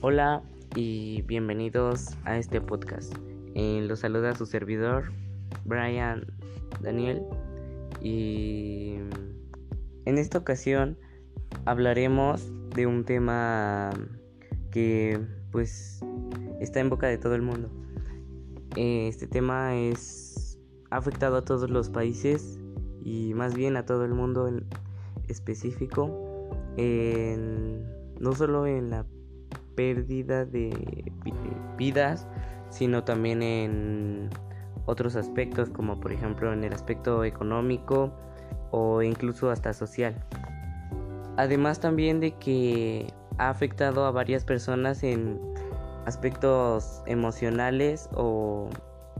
Hola y bienvenidos a este podcast. Eh, los saluda su servidor, Brian Daniel. Y en esta ocasión hablaremos de un tema que pues está en boca de todo el mundo. Eh, este tema es ha afectado a todos los países y más bien a todo el mundo en específico, no solo en la pérdida de vidas, sino también en otros aspectos, como por ejemplo en el aspecto económico o incluso hasta social. Además también de que ha afectado a varias personas en aspectos emocionales o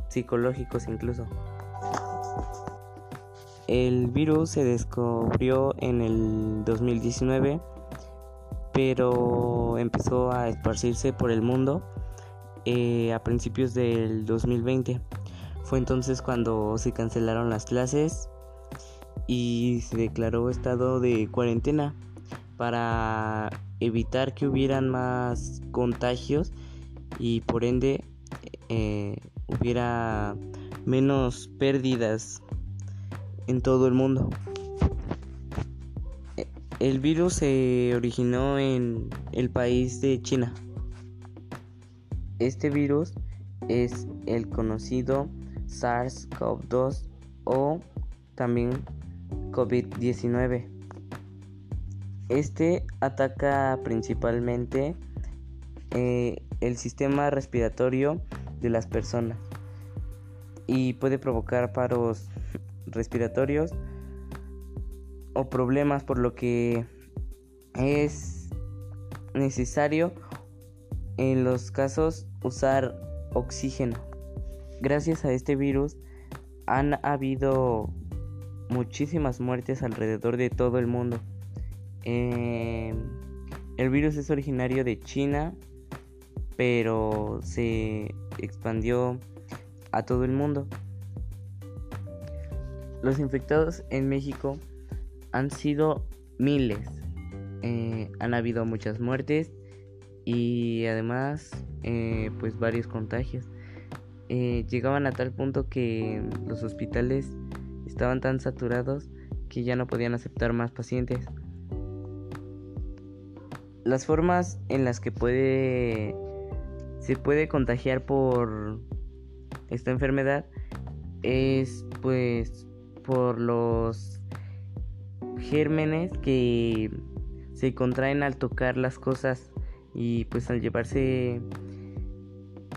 psicológicos incluso. El virus se descubrió en el 2019 pero empezó a esparcirse por el mundo eh, a principios del 2020. Fue entonces cuando se cancelaron las clases y se declaró estado de cuarentena para evitar que hubieran más contagios y por ende eh, hubiera menos pérdidas en todo el mundo. El virus se originó en el país de China. Este virus es el conocido SARS-CoV-2 o también COVID-19. Este ataca principalmente eh, el sistema respiratorio de las personas y puede provocar paros respiratorios, o problemas por lo que es necesario en los casos usar oxígeno. Gracias a este virus han habido muchísimas muertes alrededor de todo el mundo. Eh, el virus es originario de China, pero se expandió a todo el mundo. Los infectados en México han sido miles. Eh, han habido muchas muertes y además eh, pues varios contagios. Eh, llegaban a tal punto que los hospitales estaban tan saturados que ya no podían aceptar más pacientes. Las formas en las que puede se puede contagiar por esta enfermedad es pues por los gérmenes que se contraen al tocar las cosas y pues al llevarse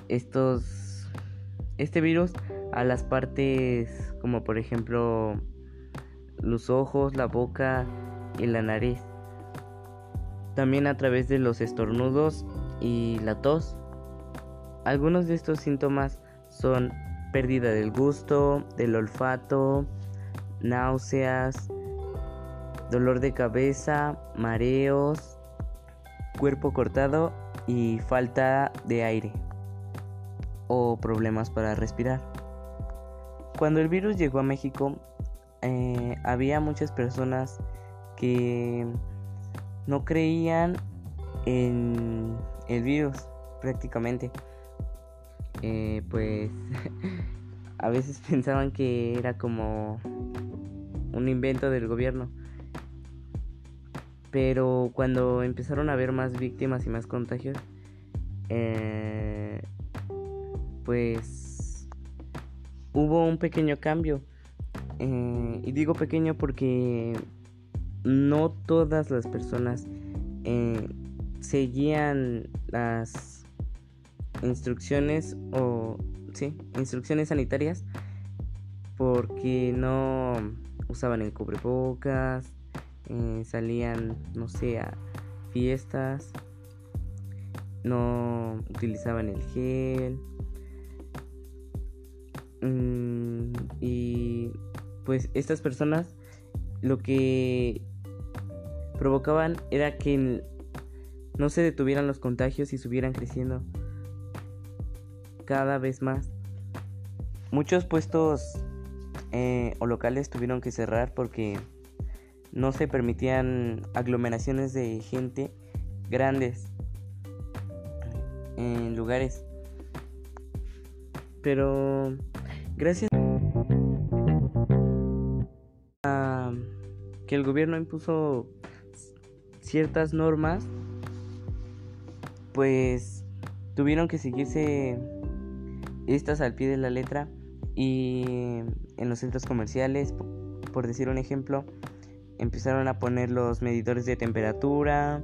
estos este virus a las partes como por ejemplo los ojos, la boca y la nariz. También a través de los estornudos y la tos. Algunos de estos síntomas son pérdida del gusto, del olfato, náuseas, dolor de cabeza, mareos, cuerpo cortado y falta de aire o problemas para respirar. Cuando el virus llegó a México, eh, había muchas personas que no creían en el virus prácticamente. Eh, pues a veces pensaban que era como un invento del gobierno. Pero cuando empezaron a haber más víctimas y más contagios, eh, pues hubo un pequeño cambio. Eh, y digo pequeño porque no todas las personas eh, seguían las instrucciones o sí, instrucciones sanitarias porque no usaban el cubrebocas, eh, salían, no sé, a fiestas, no utilizaban el gel. Mm, y pues estas personas lo que provocaban era que no se detuvieran los contagios y subieran creciendo cada vez más. Muchos puestos eh, o locales tuvieron que cerrar porque no se permitían aglomeraciones de gente grandes. en lugares. Pero gracias a que el gobierno impuso ciertas normas, pues tuvieron que seguirse estas al pie de la letra y en los centros comerciales, por decir un ejemplo, empezaron a poner los medidores de temperatura,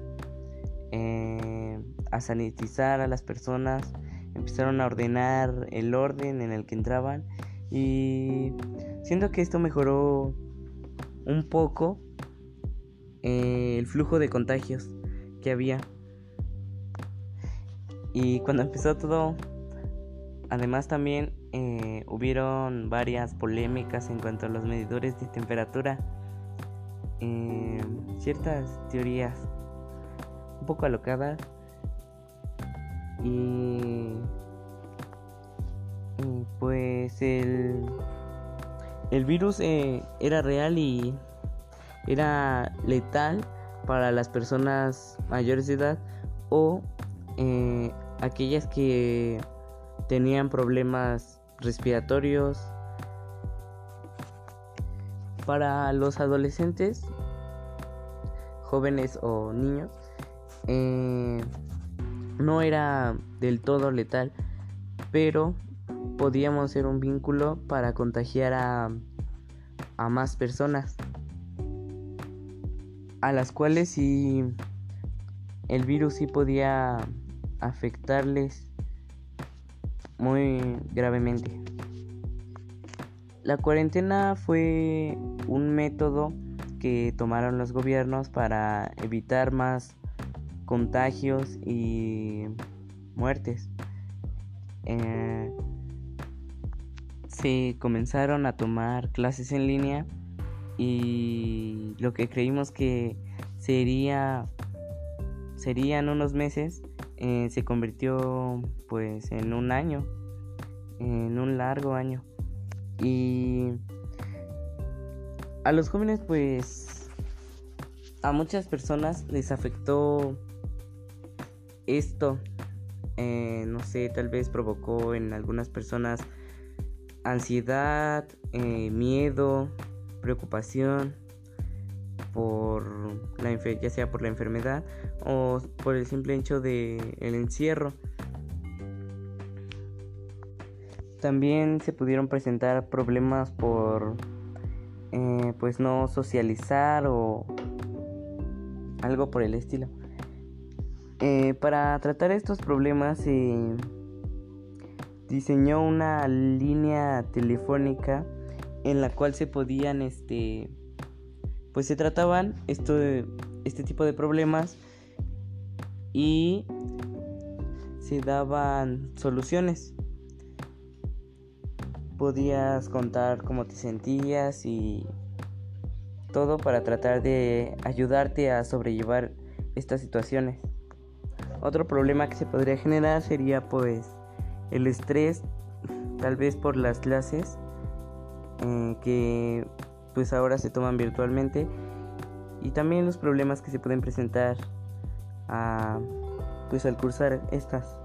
eh, a sanitizar a las personas, empezaron a ordenar el orden en el que entraban y siento que esto mejoró un poco eh, el flujo de contagios que había. Y cuando empezó todo, además también eh, hubieron varias polémicas en cuanto a los medidores de temperatura. Eh, ciertas teorías un poco alocadas y, pues el, el virus eh, era real y era letal para las personas mayores de edad o eh, aquellas que tenían problemas respiratorios. Para los adolescentes, jóvenes o niños, eh, no era del todo letal, pero podíamos ser un vínculo para contagiar a, a más personas, a las cuales si el virus sí podía afectarles muy gravemente. La cuarentena fue un método que tomaron los gobiernos para evitar más contagios y muertes. Eh, se comenzaron a tomar clases en línea y lo que creímos que sería serían unos meses eh, se convirtió pues en un año en un largo año y a los jóvenes pues a muchas personas les afectó esto, eh, no sé, tal vez provocó en algunas personas ansiedad, eh, miedo, preocupación por la ya sea por la enfermedad o por el simple hecho de el encierro. También se pudieron presentar problemas por eh, pues no socializar o algo por el estilo. Eh, para tratar estos problemas se diseñó una línea telefónica en la cual se podían este pues se trataban esto este tipo de problemas y se daban soluciones podías contar cómo te sentías y todo para tratar de ayudarte a sobrellevar estas situaciones otro problema que se podría generar sería pues el estrés, tal vez por las clases eh, que pues ahora se toman virtualmente y también los problemas que se pueden presentar a, pues al cursar estas.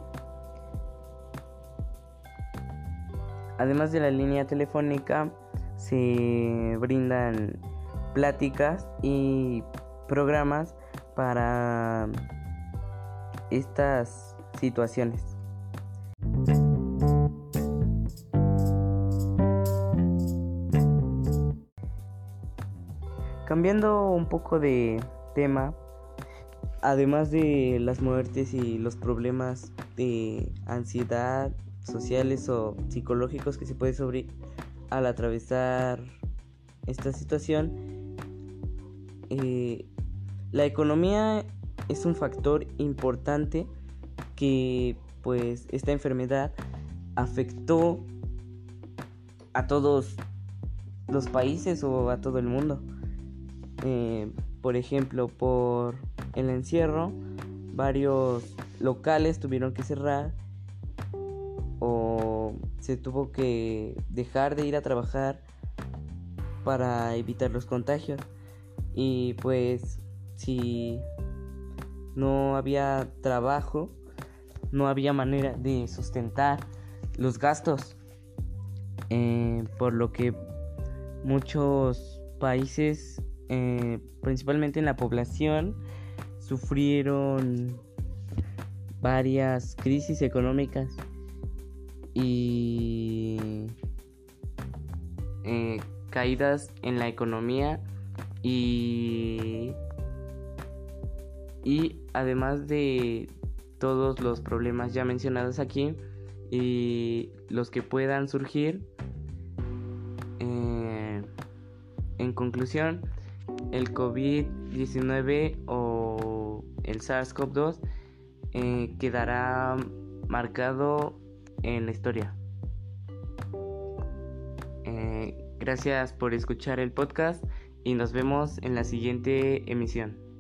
Además de la línea telefónica se brindan pláticas y programas para estas situaciones. Cambiando un poco de tema, además de las muertes y los problemas de ansiedad sociales o psicológicos que se puede sufrir al atravesar esta situación, eh, la economía es un factor importante que pues esta enfermedad afectó a todos los países o a todo el mundo. Eh, por ejemplo, por el encierro, varios locales tuvieron que cerrar o se tuvo que dejar de ir a trabajar para evitar los contagios. Y pues si no había trabajo, no había manera de sustentar los gastos, eh, por lo que muchos países, eh, principalmente en la población, sufrieron varias crisis económicas y eh, caídas en la economía y, y además de todos los problemas ya mencionados aquí y los que puedan surgir eh, en conclusión el COVID-19 o el SARS-CoV-2 eh, quedará marcado en la historia. Eh, gracias por escuchar el podcast y nos vemos en la siguiente emisión.